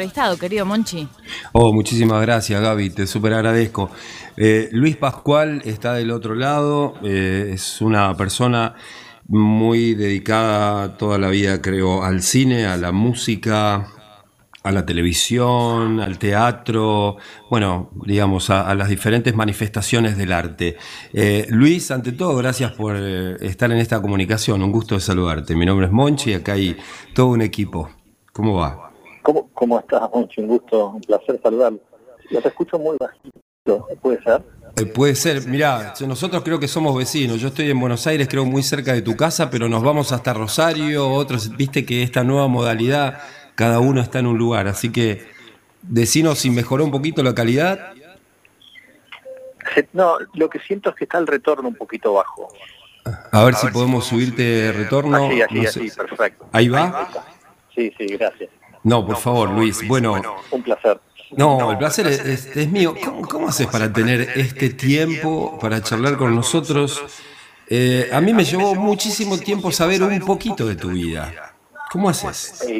Estado, querido Monchi. Oh, muchísimas gracias, Gaby, te súper agradezco. Eh, Luis Pascual está del otro lado, eh, es una persona muy dedicada toda la vida, creo, al cine, a la música, a la televisión, al teatro, bueno, digamos, a, las diferentes manifestaciones del arte. Eh, Luis, ante todo, gracias por estar en esta comunicación, un gusto de saludarte. Mi nombre es Monchi acá hay todo un equipo. ¿Cómo va? ¿Cómo, estás, Monchi? Un gusto, un placer saludarlo. Yo te escucho muy bajito, ¿puede ser? Eh, puede ser, mirá, nosotros creo que somos vecinos, yo estoy en Buenos Aires, creo muy cerca de tu casa, pero nos vamos hasta Rosario, otros, viste que esta nueva modalidad, cada uno está en un lugar, así que decinos si mejoró un poquito la calidad. No, lo que siento es que está el retorno un poquito bajo. A ver, si, podemos subirte retorno. Así, así, así, perfecto. ¿Ahí va? Sí, sí, gracias. No, por favor, Luis. Bueno, un placer. No, el placer es, mío. ¿Cómo, haces para tener este tiempo para charlar con nosotros? Eh, a mí me llevó muchísimo tiempo saber un poquito de tu vida. ¿Cómo haces?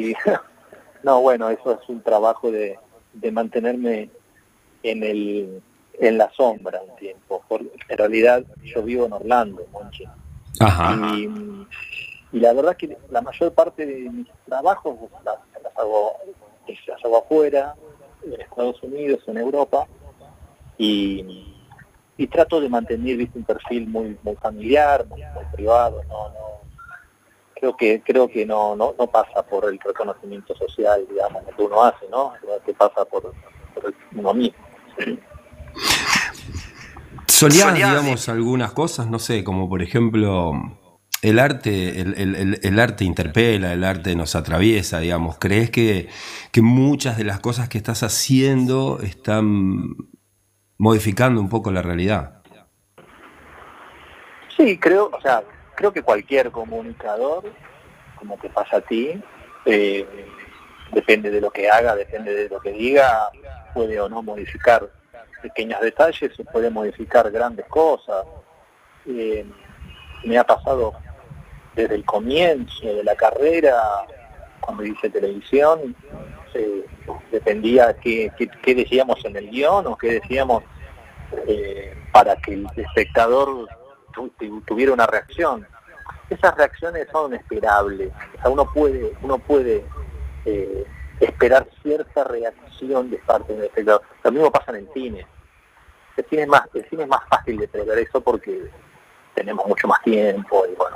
No, bueno, eso es un trabajo de, mantenerme en el en la sombra un tiempo. en realidad yo vivo en Orlando, Monchi. Ajá. Y, la verdad que la mayor parte de mis trabajos hago, las hago afuera, en Estados Unidos, en Europa, y, trato de mantener ¿viste, un perfil muy, muy familiar, muy, privado, no, no, creo que creo que no, no, no pasa por el reconocimiento social, digamos, que uno hace, ¿no? que pasa por, por uno mismo. Solías, digamos, algunas cosas, no sé, como por ejemplo el arte, el, arte interpela, el arte nos atraviesa, digamos. ¿Crees que, muchas de las cosas que estás haciendo están modificando un poco la realidad? Sí, creo, o sea, creo que cualquier comunicador, como te pasa a ti, eh, depende de lo que haga, depende de lo que diga, puede o no modificar pequeños detalles, puede modificar grandes cosas. Eh, me ha pasado desde el comienzo de la carrera, cuando hice televisión, dependía qué, qué, decíamos en el guion o qué decíamos eh, para que el espectador tuviera una reacción. Esas reacciones son esperables. uno puede, uno puede eh, esperar cierta reacción de parte del espectador. Lo mismo pasa en el cine. El cine es más, el cine es más fácil de prever eso porque tenemos mucho más tiempo y bueno,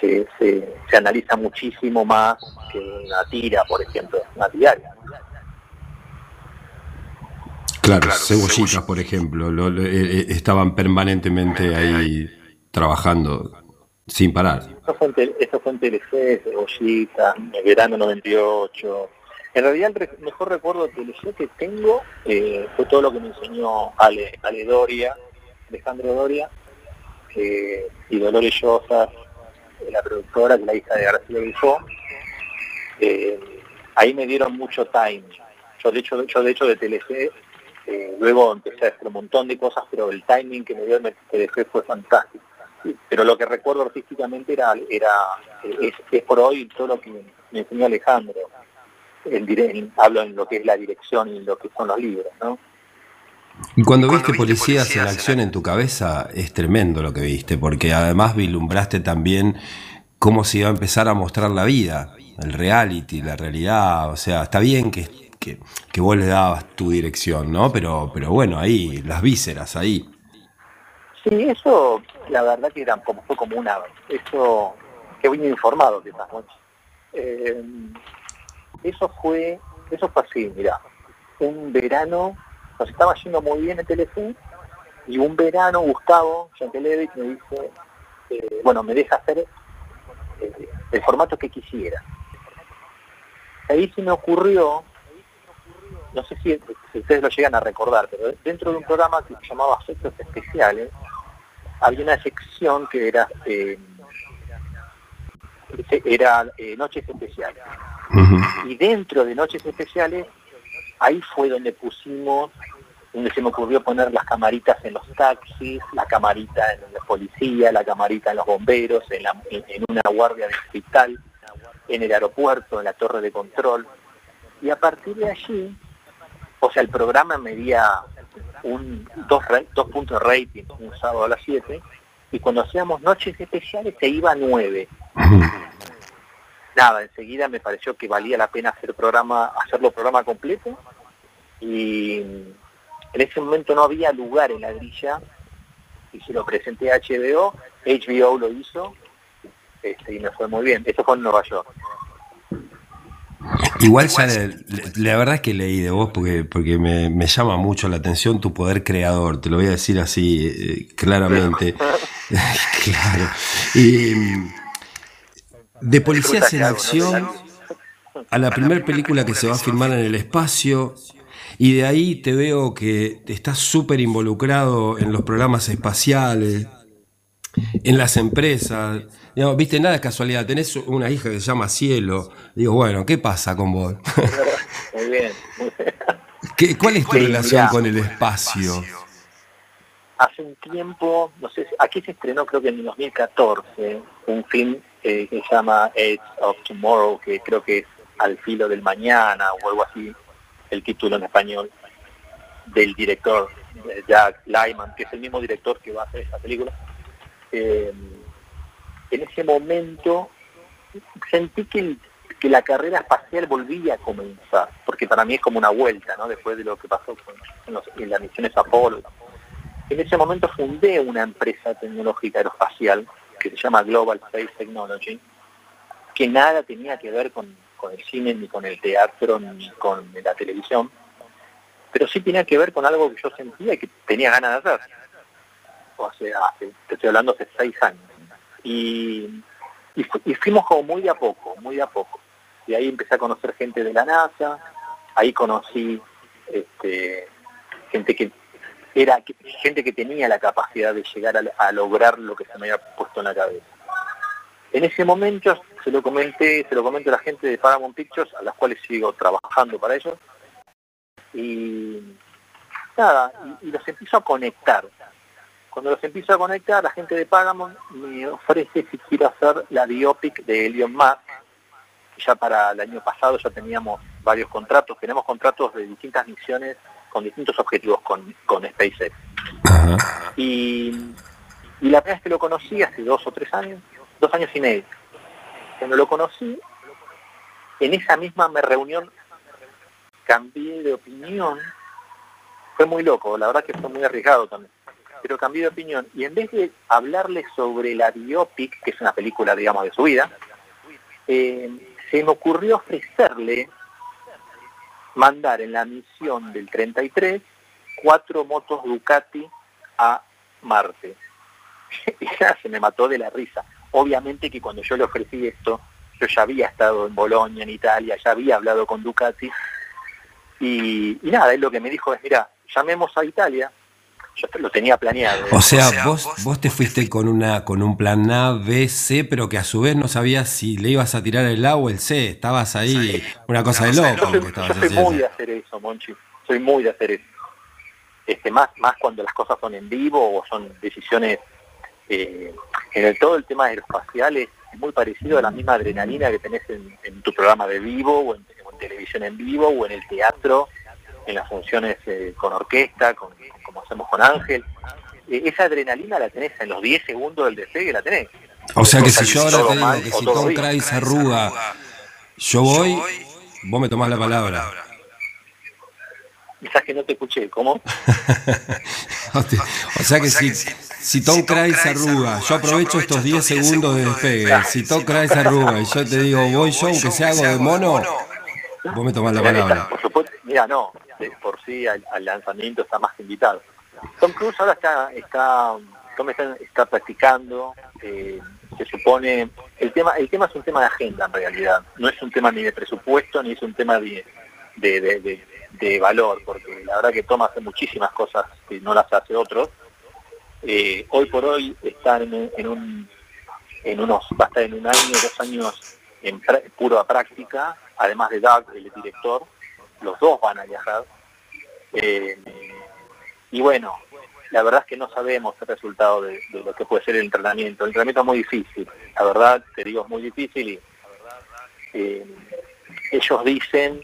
se, analiza muchísimo más que una tira, por ejemplo, una diaria. Claro, cebollitas, por ejemplo, eh, eh, estaban permanentemente ahí trabajando sin parar. Eso fue en, eso fue en Telefe, Cebollita, el verano 98. En realidad el mejor recuerdo de Telefe que tengo eh, fue todo lo que me enseñó Ale, Ale Doria, Alejandro Doria, y Dolores Llosa, la productora, que la hija de García Grifo, eh, ahí me dieron mucho time. Yo de hecho, yo de hecho de Telefe, eh, luego empecé a hacer un montón de cosas, pero el timing que me dio en Telefe fue fantástico. Pero lo que recuerdo artísticamente era, era es, por hoy todo lo que me enseñó Alejandro. hablo en lo que es la dirección y lo que son los libros, ¿no? Y cuando, viste policías en acción en tu cabeza, es tremendo lo que viste, porque además vislumbraste también cómo se iba a empezar a mostrar la vida, el reality, la realidad. O sea, está bien que, que, que vos le dabas tu dirección, ¿no? Pero, pero bueno, ahí, las vísceras, ahí. Sí, eso, la verdad que era como, fue como una. Eso, que vine informado quizás, eh, eso fue, eso fue así, mira, un verano nos estaba yendo muy bien en Telefe y un verano Gustavo Yankelevich me dice, eh, bueno, me deja hacer eh, el formato que quisiera. Ahí se me ocurrió, no sé si, ustedes lo llegan a recordar, pero dentro de un programa que se llamaba Efectos Especiales, había una sección que era eh, era Noches Especiales. Y dentro de Noches Especiales ahí fue donde pusimos, donde se me ocurrió poner las camaritas en los taxis, la camarita en la policía, la camarita en los bomberos, en, una guardia de hospital, en el aeropuerto, en la torre de control. Y a partir de allí, o sea, el programa medía un, dos, dos puntos de rating un sábado a las 7 y cuando hacíamos noches especiales se iba a 9. Nada, enseguida me pareció que valía la pena hacer programa, hacerlo programa completo y en ese momento no había lugar en la grilla y se lo presenté a HBO, HBO lo hizo este, y me fue muy bien. Eso fue en Nueva York. Igual ya la verdad es que leí de vos porque, porque me, llama mucho la atención tu poder creador, te lo voy a decir así eh, claramente. claro. Y, de Policías en Acción a la primera película que se va a filmar en el espacio, y de ahí te veo que estás súper involucrado en los programas espaciales, en las empresas. No, viste, nada es casualidad. Tenés una hija que se llama Cielo. Digo, bueno, ¿qué pasa con vos? Muy bien. ¿Cuál es tu relación con el espacio? Hace un tiempo, no sé, aquí se estrenó creo que en 2014 un film eh, que se llama Edge of Tomorrow, que creo que es Al filo del mañana o algo así, el título en español, del director Jack Lyman, que es el mismo director que va a hacer esta película. Eh, en ese momento sentí que, la carrera espacial volvía a comenzar, porque para mí es como una vuelta, ¿no? Después de lo que pasó con, en, las misiones Apolo. En ese momento fundé una empresa tecnológica aeroespacial que se llama Global Space Technology, que nada tenía que ver con, el cine, ni con el teatro, ni con la televisión, pero sí tenía que ver con algo que yo sentía y que tenía ganas de hacer. O sea, te estoy hablando hace seis años y, fuimos como muy de a poco, muy de a poco. Y ahí empecé a conocer gente de la NASA, ahí conocí este, gente que era gente que tenía la capacidad de llegar a, lograr lo que se me había puesto en la cabeza. En ese momento se lo comenté, se lo comento a la gente de Paramount Pictures, a las cuales sigo trabajando para ellos, y nada, y los empiezo a conectar. Cuando los empiezo a conectar, la gente de Pagamon me ofrece si quiero hacer la biopic de Elon Musk, ya para el año pasado ya teníamos varios contratos, tenemos contratos de distintas misiones con distintos objetivos con, con SpaceX. Y, la primera vez que lo conocí, hace dos o tres años, dos años y medio, cuando lo conocí, en esa misma reunión cambié de opinión, fue muy loco, la verdad que fue muy arriesgado también pero cambié de opinión. Y en vez de hablarle sobre la biopic, que es una película, digamos, de su vida, eh, se me ocurrió ofrecerle mandar en la misión del 33 cuatro motos Ducati a Marte. se me mató de la risa. Obviamente que cuando yo le ofrecí esto, yo ya había estado en Bolonia, en Italia, ya había hablado con Ducati. Y, y nada, él lo que me dijo es, mira, llamemos a Italia, yo lo tenía planeado. O sea, vos, vos te fuiste con una con un plan A, B, C, pero que a su vez no sabías si le ibas a tirar el A o el C. Estabas ahí, una cosa de loco. Yo soy, muy de hacer eso, Monchi. Soy muy de hacer eso. Este, más, más cuando las cosas son en vivo o son decisiones eh, en el, todo el tema aeroespacial es muy parecido a la misma adrenalina que tenés en, tu programa de vivo o en, televisión en vivo o en el teatro en las funciones eh, con orquesta, con, como hacemos con Ángel. Eh, esa adrenalina la tenés en los 10 segundos del despegue, la tenés. O sea que si yo ahora te digo que si Tom Cruise arruga, yo voy, vos me tomás la palabra. Quizás que no te escuché, ¿cómo? o sea que si, si Tom Cruise arruga, yo aprovecho estos 10 segundos de despegue, si Tom Cruise arruga y yo te digo, voy yo aunque sea algo de mono, vos me tomás la palabra. Por supuesto, mira, no, por sí al, lanzamiento está más invitado. Tom Cruise ahora está, está, está, practicando, eh, se supone, el tema, el tema es un tema de agenda en realidad, no es un tema ni de presupuesto ni es un tema de, de, valor, porque la verdad que Tom hace muchísimas cosas que no las hace otros. Eh, hoy por hoy está en, un en unos, va a estar en un año, dos años en pura práctica, además de Doug, el director, los dos van a viajar. Eh, y bueno, la verdad es que no sabemos el resultado de, lo que puede ser el entrenamiento. El entrenamiento es muy difícil, la verdad, te digo, es muy difícil y eh, ellos dicen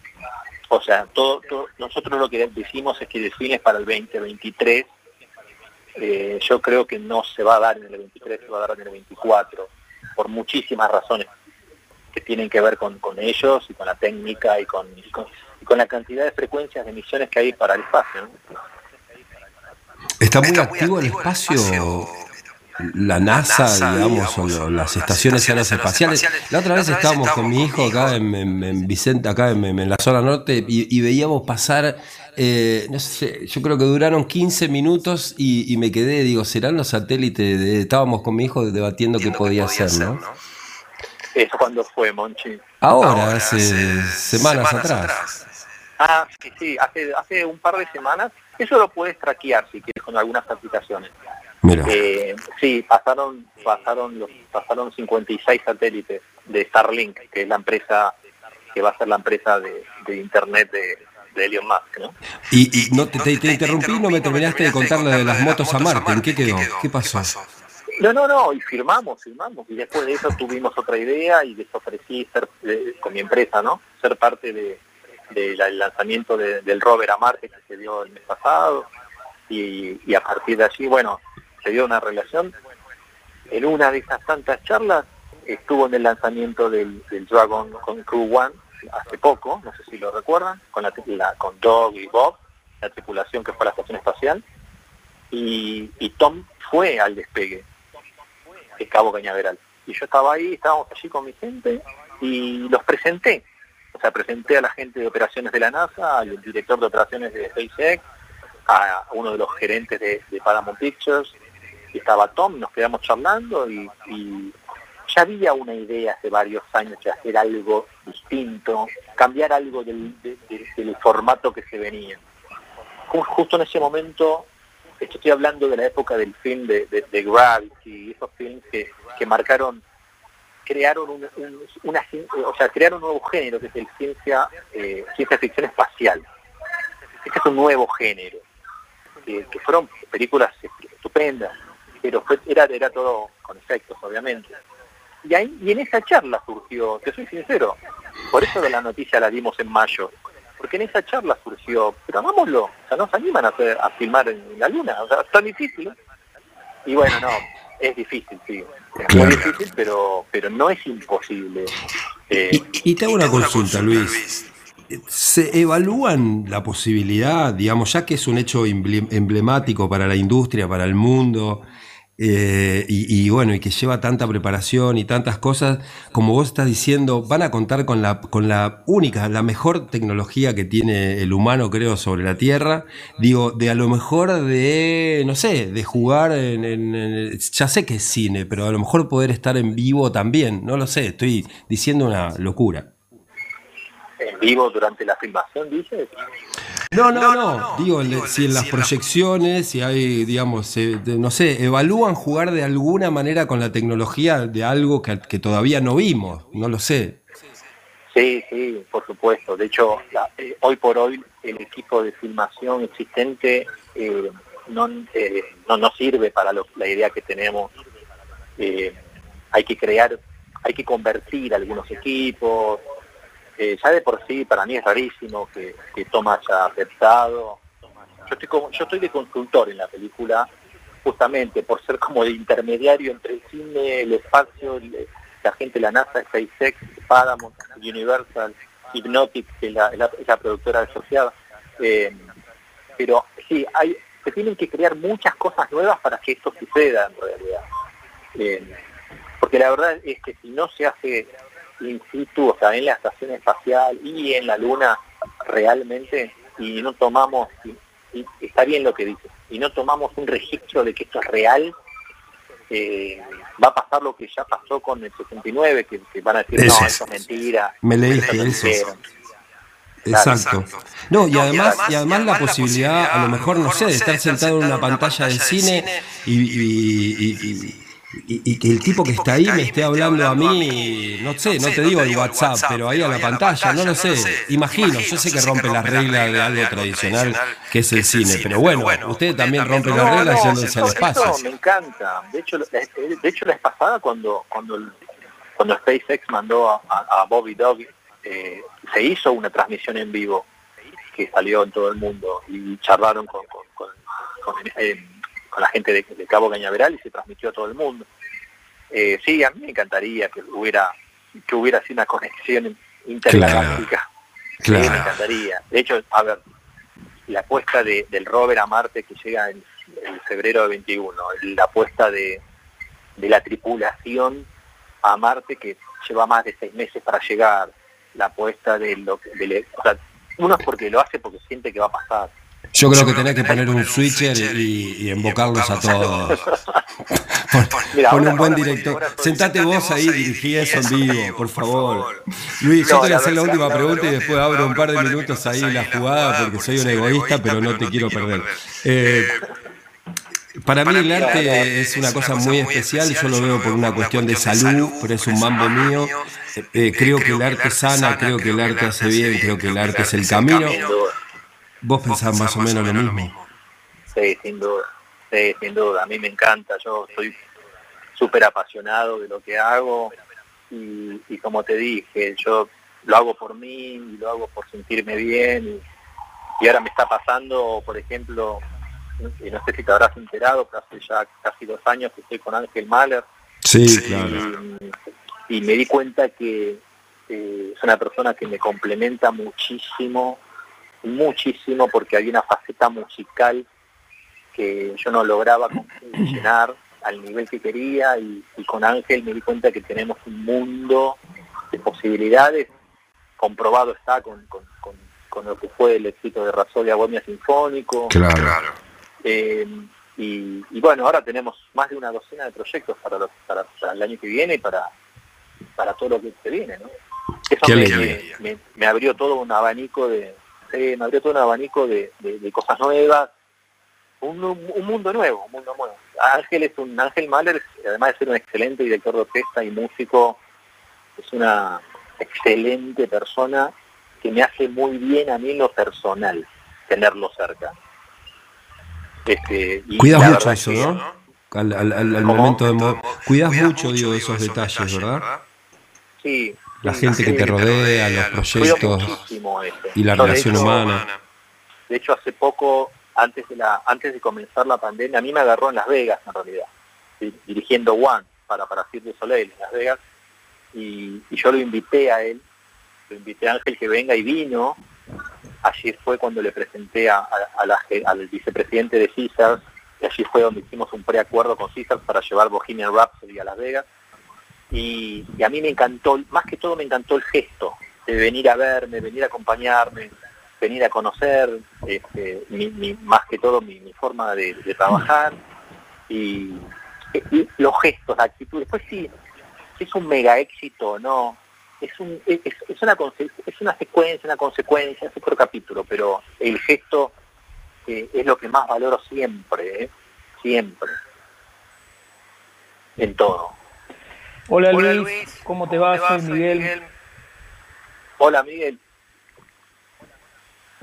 O sea, todo, nosotros lo que decimos es que el cine es para el 2023. Eh, yo creo que no se va a dar en el 23, se va a dar en el 24, por muchísimas razones que tienen que ver con, ellos y con la técnica y con, con, la cantidad de frecuencias de emisiones que hay para el espacio. Está muy activo el espacio la NASA, digamos, o las estaciones aeroespaciales. La otra vez estábamos con mi hijo acá en, Vicente, acá en, la zona norte, y, veíamos pasar, eh, no sé, yo creo que duraron 15 minutos y, me quedé, digo, ¿serán los satélites? estábamos con mi hijo debatiendo qué podía ser, ¿no? ¿Eso cuando fue, Monchi? Ahora, hace, semanas, atrás. Ah, sí, sí, hace, hace un par de semanas. Eso lo puedes traquear si quieres con algunas aplicaciones. Eh, sí, pasaron, pasaron, los, pasaron 56 satélites de Starlink, que es la empresa que va a ser la empresa de, internet de, Elon Musk, ¿no? Y, no te, interrumpí, no me terminaste de contar lo de las motos a Marte. ¿En qué quedó? ¿Qué pasó? No, no, no, y firmamos, firmamos. Y después de eso tuvimos otra idea y les ofrecí ser, eh, con mi empresa, ¿no? Ser parte de, del lanzamiento del rover a Marte que se dio el mes pasado. y a partir de allí, bueno, se dio una relación. En una de esas tantas charlas estuvo en el lanzamiento del, Dragon con Crew One hace poco, no sé si lo recuerdan, con la, con Dog y Bob, la tripulación que fue a la estación espacial, y, Tom fue al despegue de Cabo Cañaveral. Y yo estaba ahí, estábamos allí con mi gente y los presenté. O sea, presenté a la gente de operaciones de la NASA, al director de operaciones de SpaceX, a uno de los gerentes de, de Paramount Pictures, estaba Tom, nos quedamos charlando y, ya había una idea hace varios años de hacer algo distinto, cambiar algo del, formato que se venía. Justo en ese momento, esto estoy hablando de la época del film de, de, Gravity, esos films que, marcaron, crearon un, una, o sea, crearon un nuevo género que es el ciencia, eh, ciencia ficción espacial. Este es un nuevo género, que fueron películas estupendas, pero era, era todo con efectos, obviamente. Y, ahí, y en esa charla surgió, te soy sincero, por eso de la noticia la dimos en mayo, porque en esa charla surgió, pero hagámoslo, o sea, nos animan a, hacer, a filmar en la luna, o sea, es tan difícil. Y bueno, no, es difícil, sí, es muy difícil, pero, pero no es imposible. Eh, y, te hago una consulta, Luis. ¿Se evalúan la posibilidad, digamos, ya que es un hecho emblemático para la industria, para el mundo, eh, y, bueno, y que lleva tanta preparación y tantas cosas, como vos estás diciendo, van a contar con la, con la única, la mejor tecnología que tiene el humano, creo, sobre la Tierra. Digo, de a lo mejor de, no sé, de jugar en, ya sé que es cine, pero a lo mejor poder estar en vivo también, no lo sé, estoy diciendo una locura. ¿En vivo durante la filmación, dices? No, no, no. Digo, si en las proyecciones, si hay, digamos, no sé, evalúan jugar de alguna manera con la tecnología de algo que, todavía no vimos, no lo sé. Sí, sí, por supuesto. De hecho, eh, hoy por hoy el equipo de filmación existente eh, no, eh, no, no sirve para la idea que tenemos. hay que crear, hay que convertir algunos equipos, ya de por sí para mí es rarísimo que, que Thomas haya aceptado. Yo estoy, como, yo estoy de consultor en la película justamente por ser como de intermediario entre el cine, el espacio, la gente la NASA, SpaceX, Paramount, Universal, Hypnotic, que es la, productora asociada. Eh, pero sí, hay, se tienen que crear muchas cosas nuevas para que esto suceda en realidad. Eh, porque la verdad es que si no se hace in situ, o sea, en la estación espacial y en la Luna realmente, y no tomamos, y, está bien lo que dice, y no tomamos un registro de que esto es real, eh, va a pasar lo que ya pasó con el 69, que, van a decir, no, eso es mentira. Me leíste eso. Exacto. No, y además, y además la posibilidad, a lo mejor, no sé, de estar sentado en una pantalla de cine y y, que el tipo que está ahí me esté hablando a mí, no sé, no te digo el WhatsApp, pero ahí a la pantalla, no lo sé. Imagino, yo sé que rompe las reglas de algo tradicional que es el cine, pero bueno, ustedes también rompen las reglas yéndose al espacio. me encanta. De hecho, de hecho la vez pasada cuando cuando cuando SpaceX mandó a, Bobby Dog, eh, se hizo una transmisión en vivo que salió en todo el mundo y charlaron con, con, eh, la gente de, Cabo Cañaveral y se transmitió a todo el mundo. Eh, sí, a mí me encantaría que hubiera que hubiera así una conexión intergaláctica. me encantaría. De hecho, a ver, la apuesta de, del rover a Marte que llega en, febrero de 21, la apuesta de, de la tripulación a Marte que lleva más de seis meses para llegar, la apuesta de lo que... o sea, uno es porque lo hace porque siente que va a pasar. Yo creo que tenés que poner un switcher y, invocarlos a todos. Pon, un buen director. Sentate vos ahí, dirigí eso en vivo, por favor. Luis, yo te voy a hacer la última pregunta y después abro un par de minutos ahí la jugada porque soy un egoísta, pero no te quiero perder. Eh, para mí el arte es una cosa muy especial, yo lo veo por una cuestión de salud, pero es un mambo mío. Eh, eh, creo que el arte sana, creo que el arte hace bien, creo que el arte es el camino. ¿Vos pensás más o menos lo mismo? Sí, sin duda, sí, sin duda. A mí me encanta, yo soy súper apasionado de lo que hago y, como te dije, yo lo hago por mí y lo hago por sentirme bien y ahora me está pasando, por ejemplo, y no sé si te habrás enterado, pero hace ya casi dos años que estoy con Ángel Mahler. Sí, claro. Y, me di cuenta que eh, es una persona que me complementa muchísimo, muchísimo, porque hay una faceta musical que yo no lograba funcionar al nivel que quería y, con Ángel me di cuenta que tenemos un mundo de posibilidades, comprobado está con, con, lo que fue el éxito de Rasolia Bohemia Sinfónico. Claro. Eh, y, bueno, ahora tenemos más de una docena de proyectos para, para, el año que viene y para, para todo lo que se viene, ¿no? Eso me, abrió todo un abanico de, me abrió todo un abanico de, cosas nuevas, un, mundo nuevo, un mundo nuevo. Ángel es un Ángel Mahler, además de ser un excelente director de orquesta y músico, es una excelente persona que me hace muy bien a mí lo personal tenerlo cerca. Este, Cuidas mucho eso, ¿no? Al, momento de... Cuidas mucho, digo, esos detalles, ¿verdad? Sí. La gente que te rodea, los proyectos y la relación humana. De hecho, hace poco, antes de, la, antes de comenzar la pandemia, a mí me agarró en Las Vegas, en realidad, dirigiendo One para, para Cirque Soleil en Las Vegas, y, y yo lo invité a él, lo invité a Ángel que venga y vino, allí fue cuando le presenté a, al vicepresidente de Caesars, y allí fue donde hicimos un preacuerdo con Caesars para llevar Bohemian Rhapsody a Las Vegas. Y, a mí me encantó, más que todo me encantó el gesto de venir a verme, venir a acompañarme, venir a conocer, este, más que todo mi, forma de, trabajar y, los gestos, la actitud. Después sí, es un mega éxito, ¿no? es, un, es, una, es una secuencia, una consecuencia, es otro capítulo, pero el gesto eh, es lo que más valoro siempre, ¿eh? siempre, en todo. Hola, Luis, ¿cómo te va? Soy Miguel. Hola Miguel.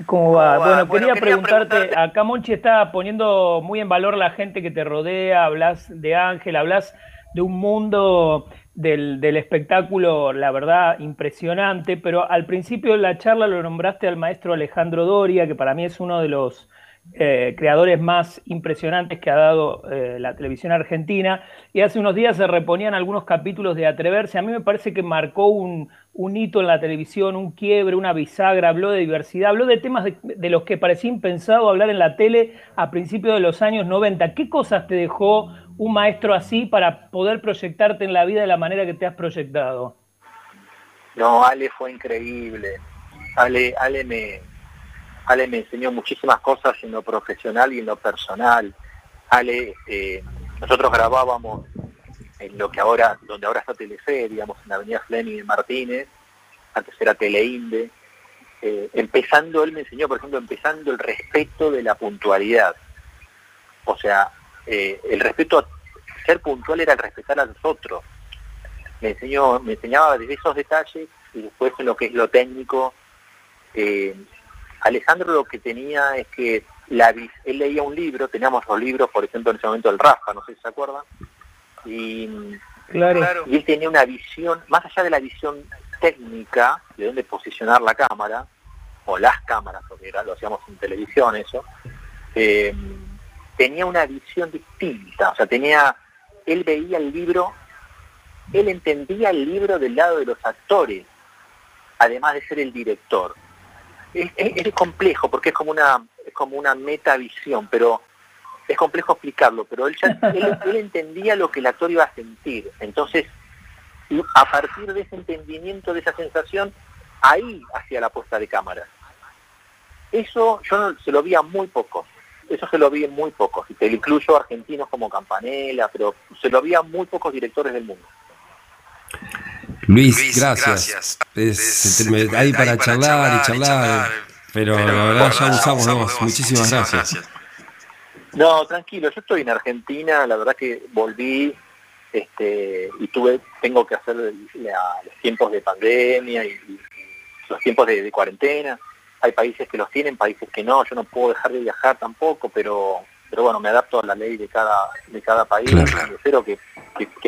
¿Cómo va? Bueno, quería, preguntarte, acá Monchi está poniendo muy en valor la gente que te rodea, hablas de Ángel, hablas de un mundo del, espectáculo, la verdad, impresionante, pero al principio de la charla lo nombraste al maestro Alejandro Doria, que para mí es uno de los eh, creadores más impresionantes que ha dado eh, la televisión argentina, y hace unos días se reponían algunos capítulos de Atreverse, a mí me parece que marcó un, hito en la televisión, un quiebre, una bisagra, habló de diversidad, habló de temas de, los que parecía impensado hablar en la tele a principios de los años 90. ¿Qué cosas te dejó un maestro así para poder proyectarte en la vida de la manera que te has proyectado? No, Ale fue increíble. Ale, Ale, me, Ale me enseñó muchísimas cosas en lo profesional y en lo personal. Ale, eh, nosotros grabábamos en lo que ahora, donde ahora está Telefe, digamos, en la avenida Fleming de Martínez, antes era Teleinde. Eh, empezando, él me enseñó, por ejemplo, empezando el respeto de la puntualidad. O sea, eh, el respeto a ser puntual era el respetar a los otros. Me enseñó, me enseñaba desde esos detalles y después en lo que es lo técnico. Alejandro lo que tenía es que la, él leía un libro, teníamos los libros, por ejemplo, en ese momento el Rafa, no sé si se acuerdan, y, claro. y él tenía una visión, más allá de la visión técnica, de dónde posicionar la cámara, o las cámaras, porque era, lo hacíamos en televisión eso, eh, tenía una visión distinta, o sea, tenía, él veía el libro, él entendía el libro del lado de los actores, además de ser el director. Es, es, complejo porque es como una es como una metavisión, pero es complejo explicarlo, pero él, ya, él, entendía lo que el actor iba a sentir. Entonces, a partir de ese entendimiento, de esa sensación, ahí hacía la puesta de cámara. Eso yo se lo vi a muy pocos. Eso se lo vi en muy pocos. Y te incluyo argentinos como Campanella, pero se lo vi a muy pocos directores del mundo. Luis, gracias. hay para, charlar, y charlar, pero, la verdad ya usamos dos. Muchísimas gracias. No, tranquilo, yo estoy en Argentina, la verdad que volví este, y tuve, tengo que hacer los tiempos de pandemia y, los tiempos de, cuarentena. Hay países que los tienen, países que no, yo no puedo dejar de viajar tampoco, pero pero bueno, me adapto a la ley de cada de cada país y espero que,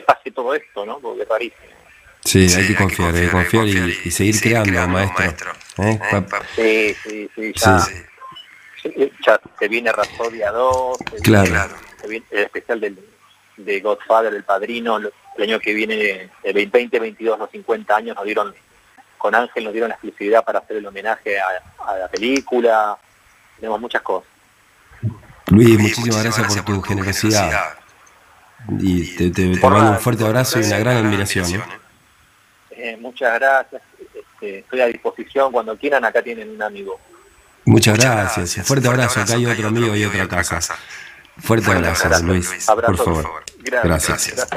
pase todo esto, ¿no? Porque es rarísimo. Sí, hay que confiar, hay que confiar y, seguir, creando, maestro. ¿Eh? Sí, sí, sí, ya. Ya se viene Rapsodia 2, claro. el especial del, de Godfather, El Padrino, el año que viene, el 2022, los 50 años, nos dieron, con Ángel nos dieron la exclusividad para hacer el homenaje a, la película, tenemos muchas cosas. Luis, muchísimas, gracias, por tu generosidad. Y te, te, mando un fuerte abrazo y una gran admiración. ¿eh? Eh, muchas gracias. Este, estoy a disposición cuando quieran. Acá tienen un amigo. Muchas gracias. Fuerte abrazo. Acá hay otro amigo y otra casa. Fuerte abrazo, Luis. Por favor. Gracias. gracias.